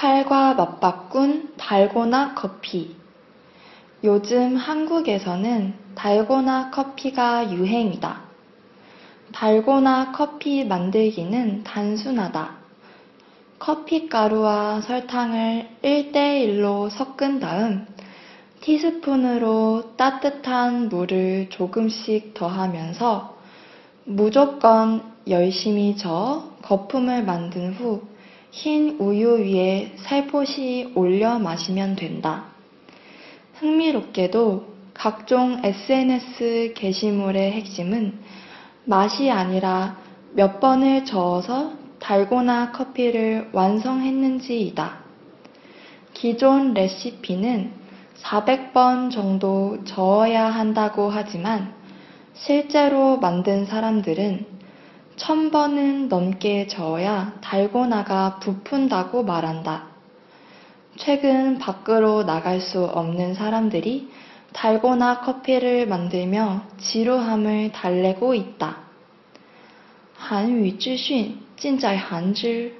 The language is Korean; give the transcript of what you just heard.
팔과 맞바꾼 달고나 커피. 요즘 한국에서는 달고나 커피가 유행이다. 달고나 커피 만들기는 단순하다. 커피 가루와 설탕을 1대1로 섞은 다음 티스푼으로 따뜻한 물을 조금씩 더하면서 무조건 열심히 저어 거품을 만든 후 흰 우유 위에 살포시 올려 마시면 된다. 흥미롭게도 각종 SNS 게시물의 핵심은 맛이 아니라 몇 번을 저어서 달고나 커피를 완성했는지이다. 기존 레시피는 400번 정도 저어야 한다고 하지만 실제로 만든 사람들은 1000번은 넘게 저어야 달고나가 부푼다고 말한다. 최근 밖으로 나갈 수 없는 사람들이 달고나 커피를 만들며 지루함을 달래고 있다. 韩语资讯尽在韩知。